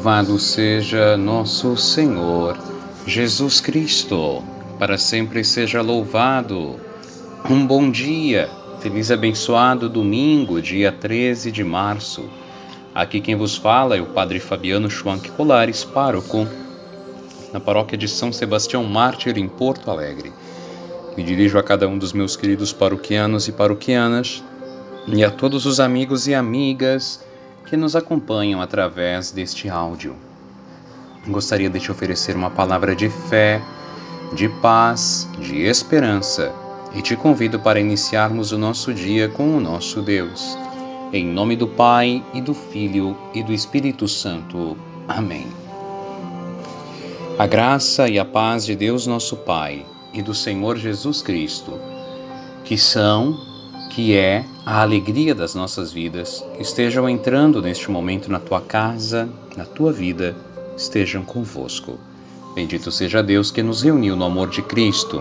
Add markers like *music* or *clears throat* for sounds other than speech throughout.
Louvado seja nosso Senhor Jesus Cristo, para sempre seja louvado. Um bom dia, feliz abençoado domingo, dia 13 de março. Aqui quem vos fala é o Padre Fabiano Schwank Colares, pároco, na paróquia de São Sebastião Mártir, em Porto Alegre. Me dirijo a cada um dos meus queridos paroquianos e paroquianas e a todos os amigos e amigas que nos acompanham através deste áudio. Gostaria de te oferecer uma palavra de fé, de paz, de esperança e te convido para iniciarmos o nosso dia com o nosso Deus. Em nome do Pai e do Filho e do Espírito Santo. Amém. A graça e a paz de Deus, nosso Pai, e do Senhor Jesus Cristo, que são que é a alegria das nossas vidas, estejam entrando neste momento na tua casa, na tua vida, estejam convosco. Bendito seja Deus que nos reuniu no amor de Cristo.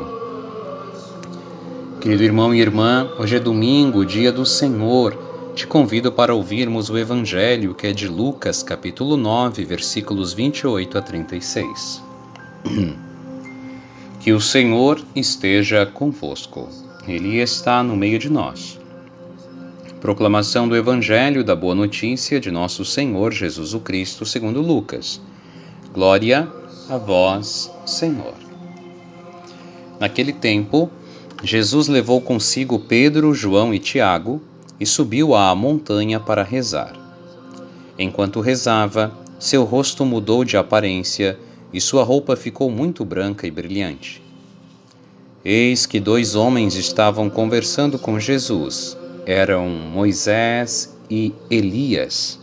Querido irmão e irmã, hoje é domingo, dia do Senhor. Te convido para ouvirmos o Evangelho que é de Lucas, capítulo 9, versículos 28 a 36. *clears throat* Que o Senhor esteja convosco. Ele está no meio de nós. Proclamação do Evangelho da Boa Notícia de Nosso Senhor Jesus o Cristo, segundo Lucas. Glória a vós, Senhor. Naquele tempo, Jesus levou consigo Pedro, João e Tiago e subiu à montanha para rezar. Enquanto rezava, seu rosto mudou de aparência e sua roupa ficou muito branca e brilhante. Eis que dois homens estavam conversando com Jesus. Eram Moisés e Elias.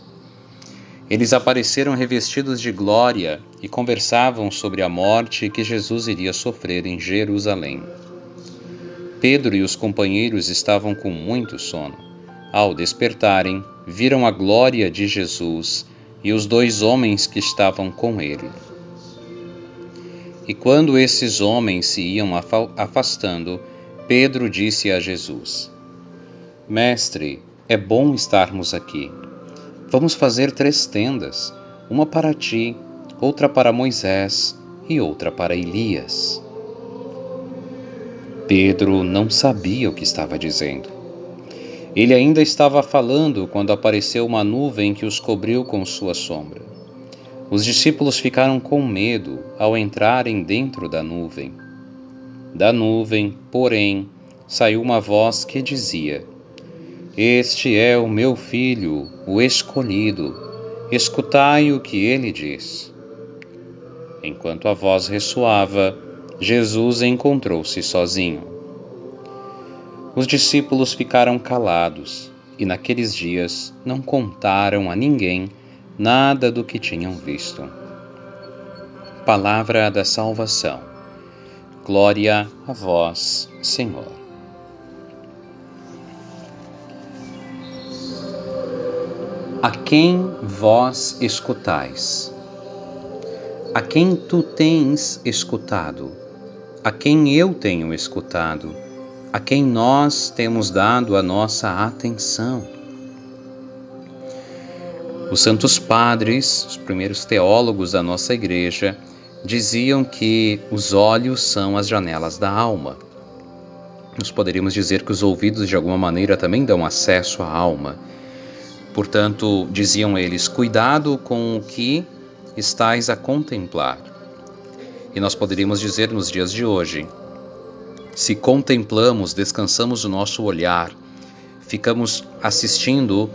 Eles apareceram revestidos de glória e conversavam sobre a morte que Jesus iria sofrer em Jerusalém. Pedro e os companheiros estavam com muito sono. Ao despertarem, viram a glória de Jesus e os dois homens que estavam com ele. E quando esses homens se iam afastando, Pedro disse a Jesus: Mestre, é bom estarmos aqui. Vamos fazer três tendas: uma para ti, outra para Moisés e outra para Elias. Pedro não sabia o que estava dizendo. Ele ainda estava falando quando apareceu uma nuvem que os cobriu com sua sombra. Os discípulos ficaram com medo ao entrarem dentro da nuvem. Da nuvem, porém, saiu uma voz que dizia: Este é o meu filho, o escolhido. Escutai o que ele diz. Enquanto a voz ressoava, Jesus encontrou-se sozinho. Os discípulos ficaram calados e naqueles dias não contaram a ninguém nada do que tinham visto. Palavra da salvação. Glória a vós, Senhor. A quem vós escutais? A quem tu tens escutado? A quem eu tenho escutado? A quem nós temos dado a nossa atenção? Os santos padres, os primeiros teólogos da nossa igreja, diziam que os olhos são as janelas da alma. Nós poderíamos dizer que os ouvidos, de alguma maneira, também dão acesso à alma. Portanto, diziam eles: cuidado com o que estais a contemplar. E nós poderíamos dizer nos dias de hoje: se contemplamos, descansamos o nosso olhar, ficamos assistindo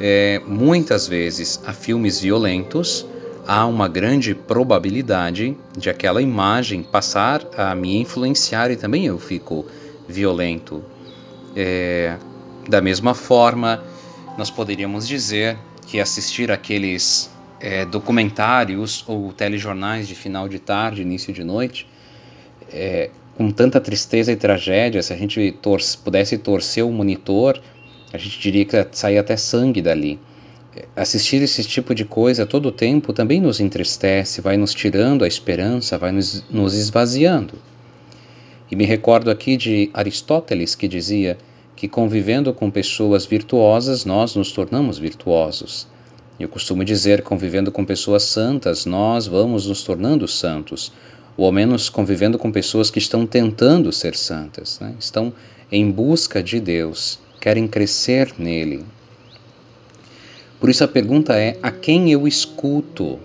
é, muitas vezes a filmes violentos, há uma grande probabilidade de aquela imagem passar a me influenciar e também eu fico violento. É, da mesma forma, nós poderíamos dizer que assistir aqueles é, documentários ou telejornais de final de tarde, início de noite, é, com tanta tristeza e tragédia, se a gente pudesse torcer o monitor a gente diria que sai até sangue dali. Assistir esse tipo de coisa todo o tempo também nos entristece, vai nos tirando a esperança, vai nos, nos esvaziando. E me recordo aqui de Aristóteles que dizia que convivendo com pessoas virtuosas nós nos tornamos virtuosos. Eu costumo dizer, convivendo com pessoas santas, nós vamos nos tornando santos, ou ao menos convivendo com pessoas que estão tentando ser santas, né? estão em busca de Deus, querem crescer nele. Por isso a pergunta é: a quem eu escuto?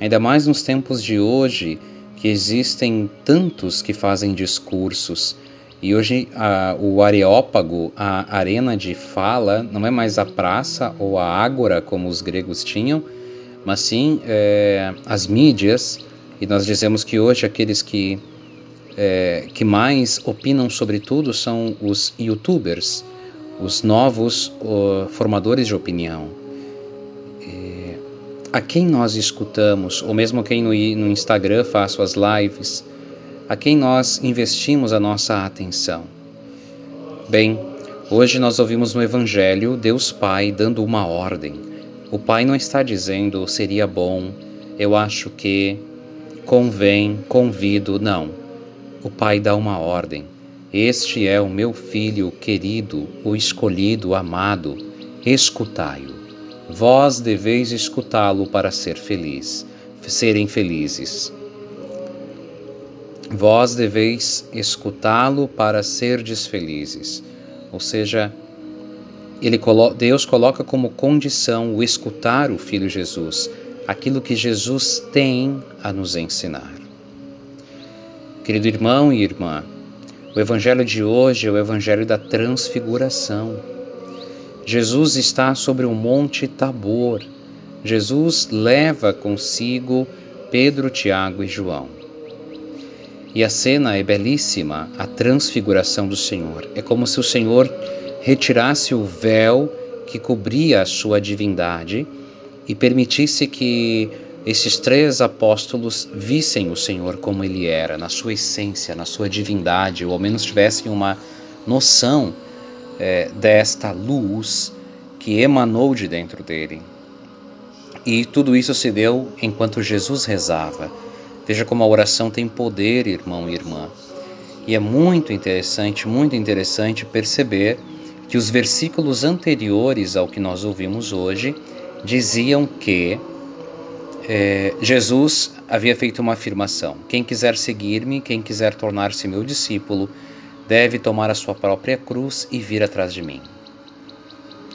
Ainda mais nos tempos de hoje, que existem tantos que fazem discursos. E hoje a, o Areópago, a arena de fala, não é mais a praça ou a ágora como os gregos tinham, mas sim é, as mídias. E nós dizemos que hoje aqueles que, é, que mais opinam sobre tudo são os youtubers, os novos formadores de opinião a quem nós escutamos, ou mesmo quem no, no Instagram faz suas lives, a quem nós investimos a nossa atenção. Bem, hoje nós ouvimos no Evangelho Deus Pai dando uma ordem. O Pai não está dizendo seria bom, eu acho que, convém, convido, não. O Pai dá uma ordem. Este é o meu filho querido, o escolhido, amado, escutai-o. Vós deveis escutá-lo para ser feliz, serem felizes. Vós deveis escutá-lo para serdes felizes. Ou seja, ele, Deus coloca como condição o escutar o Filho Jesus, aquilo que Jesus tem a nos ensinar. Querido irmão e irmã, o Evangelho de hoje é o Evangelho da Transfiguração. Jesus está sobre o monte Tabor. Jesus leva consigo Pedro, Tiago e João. E a cena é belíssima, a transfiguração do Senhor. É como se o Senhor retirasse o véu que cobria a sua divindade e permitisse que esses três apóstolos vissem o Senhor como ele era, na sua essência, na sua divindade, ou ao menos tivessem uma noção é, desta luz que emanou de dentro dele. E tudo isso se deu enquanto Jesus rezava. Veja como a oração tem poder, irmão e irmã. E é muito interessante, muito interessante perceber que os versículos anteriores ao que nós ouvimos hoje diziam que é, Jesus havia feito uma afirmação: quem quiser seguir-me, quem quiser tornar-se meu discípulo, deve tomar a sua própria cruz e vir atrás de mim.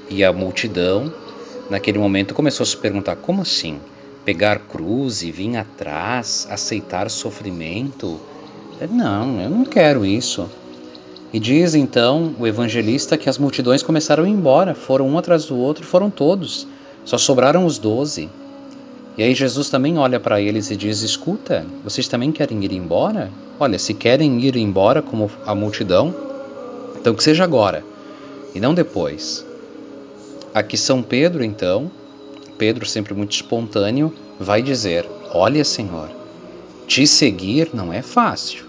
E a multidão, naquele momento, começou a se perguntar: como assim? Pegar cruz e vir atrás, aceitar sofrimento? Não, eu não quero isso. E diz então o evangelista que as multidões começaram a ir embora, foram um atrás do outro, foram todos, só sobraram os doze. E aí Jesus também olha para eles e diz: Escuta, vocês também querem ir embora? Olha, se querem ir embora como a multidão, então que seja agora e não depois. Aqui São Pedro, então, Pedro, sempre muito espontâneo, vai dizer: Olha, Senhor, te seguir não é fácil,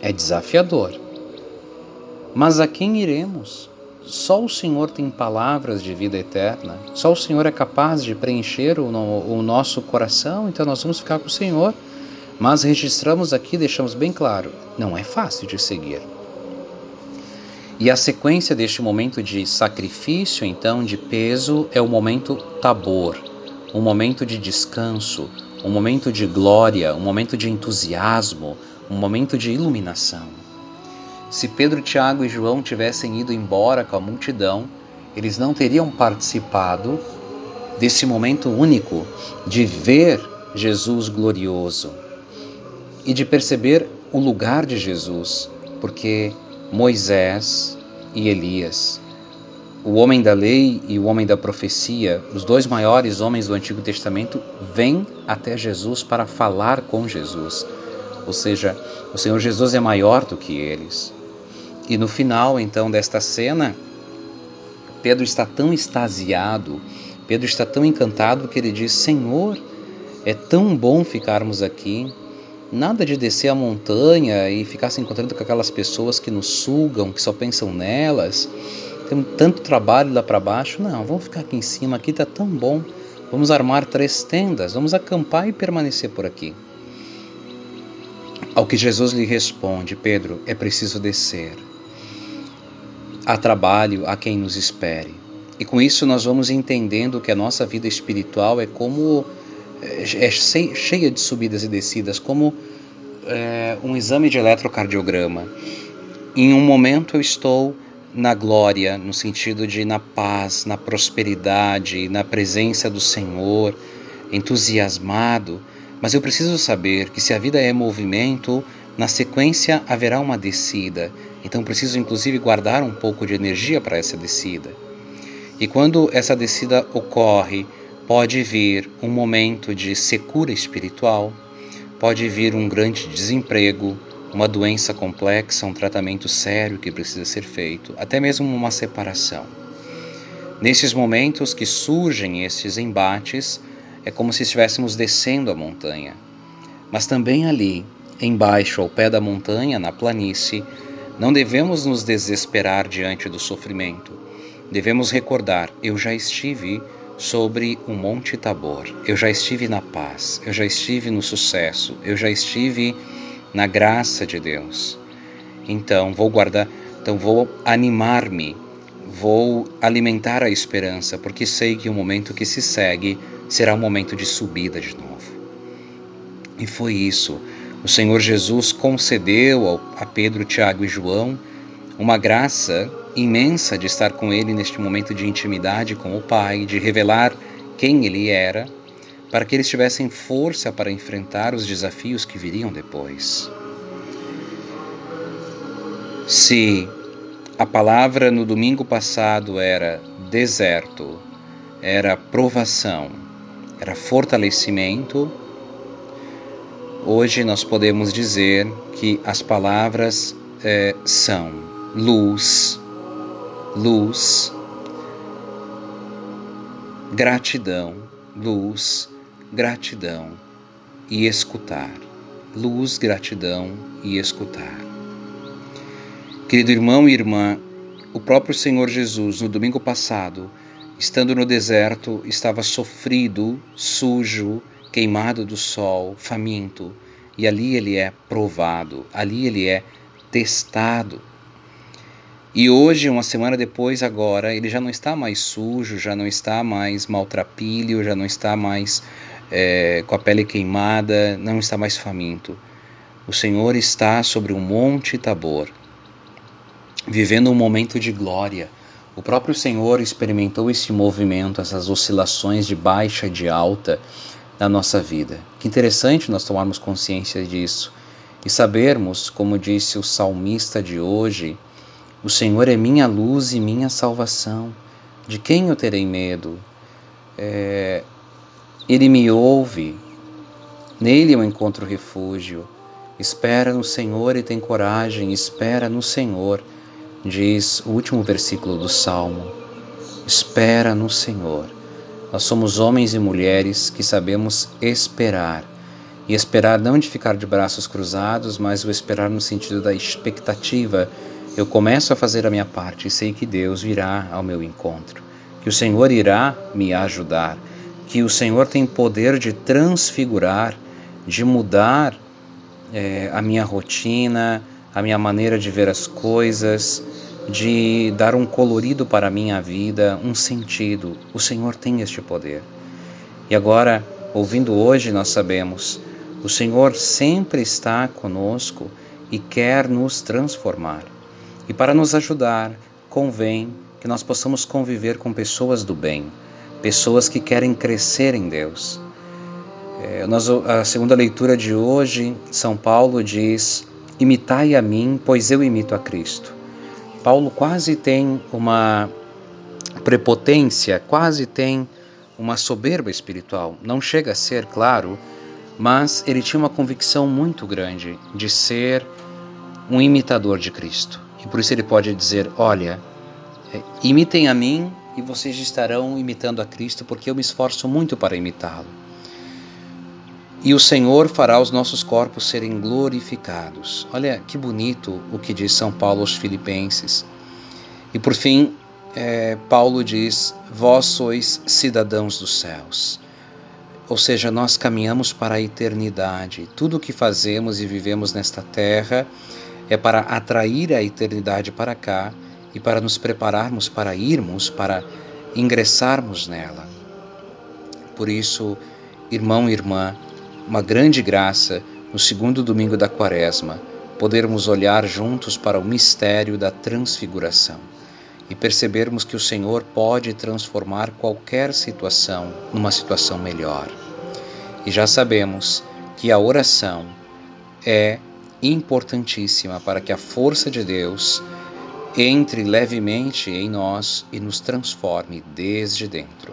é desafiador. Mas a quem iremos? Só o Senhor tem palavras de vida eterna. Só o Senhor é capaz de preencher o, o nosso coração. Então nós vamos ficar com o Senhor. Mas registramos aqui, deixamos bem claro: não é fácil de seguir. E a sequência deste momento de sacrifício, então, de peso, é o momento tabor, um momento de descanso, um momento de glória, um momento de entusiasmo, um momento de iluminação. Se Pedro, Tiago e João tivessem ido embora com a multidão, eles não teriam participado desse momento único de ver Jesus glorioso e de perceber o lugar de Jesus, porque Moisés e Elias, o homem da lei e o homem da profecia, os dois maiores homens do Antigo Testamento, vêm até Jesus para falar com Jesus. Ou seja, o Senhor Jesus é maior do que eles. E no final, então, desta cena, Pedro está tão extasiado, Pedro está tão encantado que ele diz: Senhor, é tão bom ficarmos aqui. Nada de descer a montanha e ficar se encontrando com aquelas pessoas que nos sugam, que só pensam nelas. Tem tanto trabalho lá para baixo. Não, vamos ficar aqui em cima, aqui está tão bom. Vamos armar três tendas, vamos acampar e permanecer por aqui. Ao que Jesus lhe responde: Pedro, é preciso descer. Há trabalho a quem nos espere. E com isso nós vamos entendendo que a nossa vida espiritual é como é, é cheia de subidas e descidas, como é, um exame de eletrocardiograma. Em um momento eu estou na glória, no sentido de na paz, na prosperidade, na presença do Senhor, entusiasmado, mas eu preciso saber que se a vida é movimento, na sequência haverá uma descida. Então preciso inclusive guardar um pouco de energia para essa descida. E quando essa descida ocorre, pode vir um momento de secura espiritual, pode vir um grande desemprego, uma doença complexa, um tratamento sério que precisa ser feito, até mesmo uma separação. Nesses momentos que surgem esses embates, é como se estivéssemos descendo a montanha. Mas também ali, embaixo, ao pé da montanha, na planície, não devemos nos desesperar diante do sofrimento. Devemos recordar: eu já estive sobre o Monte Tabor, eu já estive na paz, eu já estive no sucesso, eu já estive na graça de Deus. Então vou guardar, então vou animar-me, vou alimentar a esperança, porque sei que o momento que se segue será um momento de subida de novo. E foi isso. O Senhor Jesus concedeu a Pedro, Tiago e João uma graça imensa de estar com ele neste momento de intimidade com o Pai, de revelar quem ele era, para que eles tivessem força para enfrentar os desafios que viriam depois. Se a palavra no domingo passado era deserto, era provação, era fortalecimento, hoje nós podemos dizer que as palavras é, são luz, luz, gratidão, luz, gratidão e escutar. Luz, gratidão e escutar. Querido irmão e irmã, o próprio Senhor Jesus, no domingo passado, estando no deserto, estava sofrido, sujo, queimado do sol, faminto, e ali ele é provado, ali ele é testado. E hoje, uma semana depois, agora, ele já não está mais sujo, já não está mais maltrapilho, já não está mais é, com a pele queimada, não está mais faminto. O Senhor está sobre um monte Tabor, vivendo um momento de glória. O próprio Senhor experimentou esse movimento, essas oscilações de baixa e de alta na nossa vida. Que interessante nós tomarmos consciência disso e sabermos, como disse o salmista de hoje, o Senhor é minha luz e minha salvação. De quem eu terei medo? É, ele me ouve, nele eu encontro refúgio. Espera no Senhor e tem coragem, espera no Senhor, diz o último versículo do Salmo. Espera no Senhor. Nós somos homens e mulheres que sabemos esperar. E esperar não de ficar de braços cruzados, mas o esperar no sentido da expectativa. Eu começo a fazer a minha parte e sei que Deus virá ao meu encontro, que o Senhor irá me ajudar, que o Senhor tem poder de transfigurar, de mudar é, a minha rotina, a minha maneira de ver as coisas, de dar um colorido para a minha vida, um sentido. O Senhor tem este poder. E agora, ouvindo hoje, nós sabemos, o Senhor sempre está conosco e quer nos transformar. E para nos ajudar, convém que nós possamos conviver com pessoas do bem, pessoas que querem crescer em Deus. É, nós, a segunda leitura de hoje, São Paulo diz: Imitai a mim, pois eu imito a Cristo. Paulo quase tem uma prepotência, quase tem uma soberba espiritual. Não chega a ser, claro, mas ele tinha uma convicção muito grande de ser um imitador de Cristo. E por isso ele pode dizer: Olha, é, imitem a mim e vocês estarão imitando a Cristo, porque eu me esforço muito para imitá-lo. E o Senhor fará os nossos corpos serem glorificados. Olha que bonito o que diz São Paulo aos Filipenses. E por fim, é, Paulo diz: Vós sois cidadãos dos céus. Ou seja, nós caminhamos para a eternidade. Tudo o que fazemos e vivemos nesta terra é para atrair a eternidade para cá e para nos prepararmos para irmos para ingressarmos nela. Por isso, irmão e irmã, uma grande graça no segundo domingo da Quaresma, podermos olhar juntos para o mistério da transfiguração e percebermos que o Senhor pode transformar qualquer situação numa situação melhor. E já sabemos que a oração é importantíssima para que a força de Deus entre levemente em nós e nos transforme desde dentro.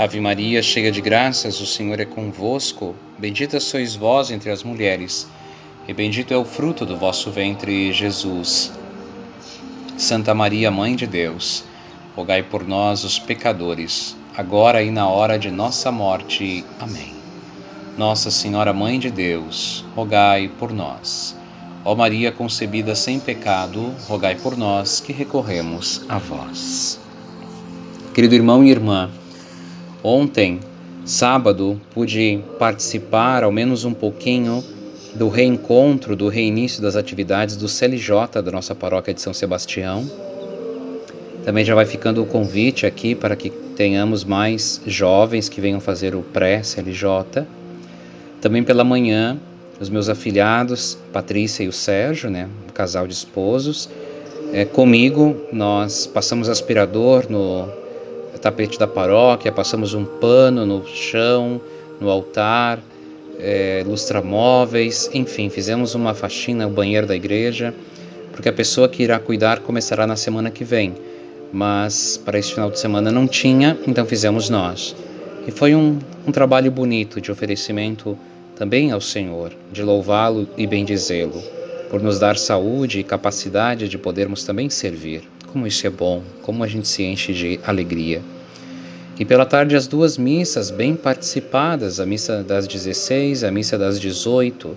Ave Maria, cheia de graças, o Senhor é convosco. Bendita sois vós entre as mulheres, e bendito é o fruto do vosso ventre, Jesus. Santa Maria, Mãe de Deus, rogai por nós, os pecadores, agora e na hora de nossa morte. Amém. Nossa Senhora Mãe de Deus, rogai por nós. Ó Maria concebida sem pecado, rogai por nós que recorremos a vós. Querido irmão e irmã, ontem, sábado, pude participar ao menos um pouquinho do reencontro, do reinício das atividades do CLJ da nossa paróquia de São Sebastião também já vai ficando o convite aqui para que tenhamos mais jovens que venham fazer o pré-CLJ. Também pela manhã, os meus afilhados, Patrícia e o Sérgio, né, um casal de esposos, é, comigo nós passamos aspirador no tapete da paróquia, passamos um pano no chão, no altar, é, lustramóveis, enfim, fizemos uma faxina no banheiro da igreja, porque a pessoa que irá cuidar começará na semana que vem mas para esse final de semana não tinha, então fizemos nós. E foi um, um trabalho bonito de oferecimento também ao Senhor, de louvá-lo e bendizê-lo, por nos dar saúde e capacidade de podermos também servir. Como isso é bom, como a gente se enche de alegria. E pela tarde, as duas missas bem participadas, a missa das 16, a missa das 18,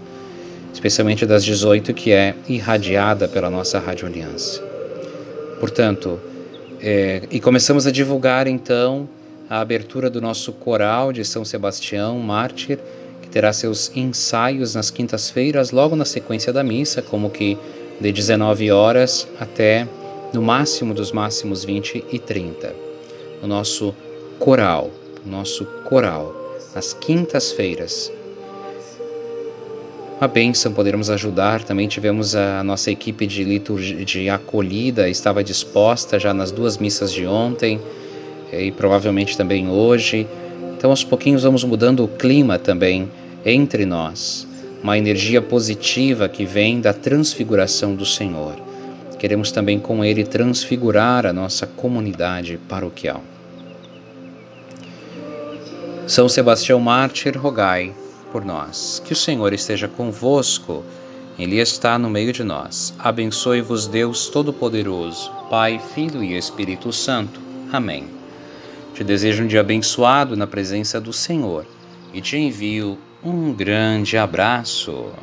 especialmente das 18, que é irradiada pela nossa Rádio Aliança. Portanto, é, e começamos a divulgar então a abertura do nosso coral de São Sebastião, mártir, que terá seus ensaios nas quintas-feiras, logo na sequência da missa, como que de 19 horas até no máximo dos máximos 20 e 30. O nosso coral, o nosso coral, nas quintas-feiras, uma bênção podermos ajudar. Também tivemos a nossa equipe de liturgia de acolhida, estava disposta já nas duas missas de ontem e provavelmente também hoje. Então, aos pouquinhos, vamos mudando o clima também entre nós. Uma energia positiva que vem da transfiguração do Senhor. Queremos também com Ele transfigurar a nossa comunidade paroquial. São Sebastião Mártir, rogai por nós. Que o Senhor esteja convosco, Ele está no meio de nós. Abençoe-vos, Deus Todo-Poderoso, Pai, Filho e Espírito Santo. Amém. Te desejo um dia abençoado na presença do Senhor e te envio um grande abraço.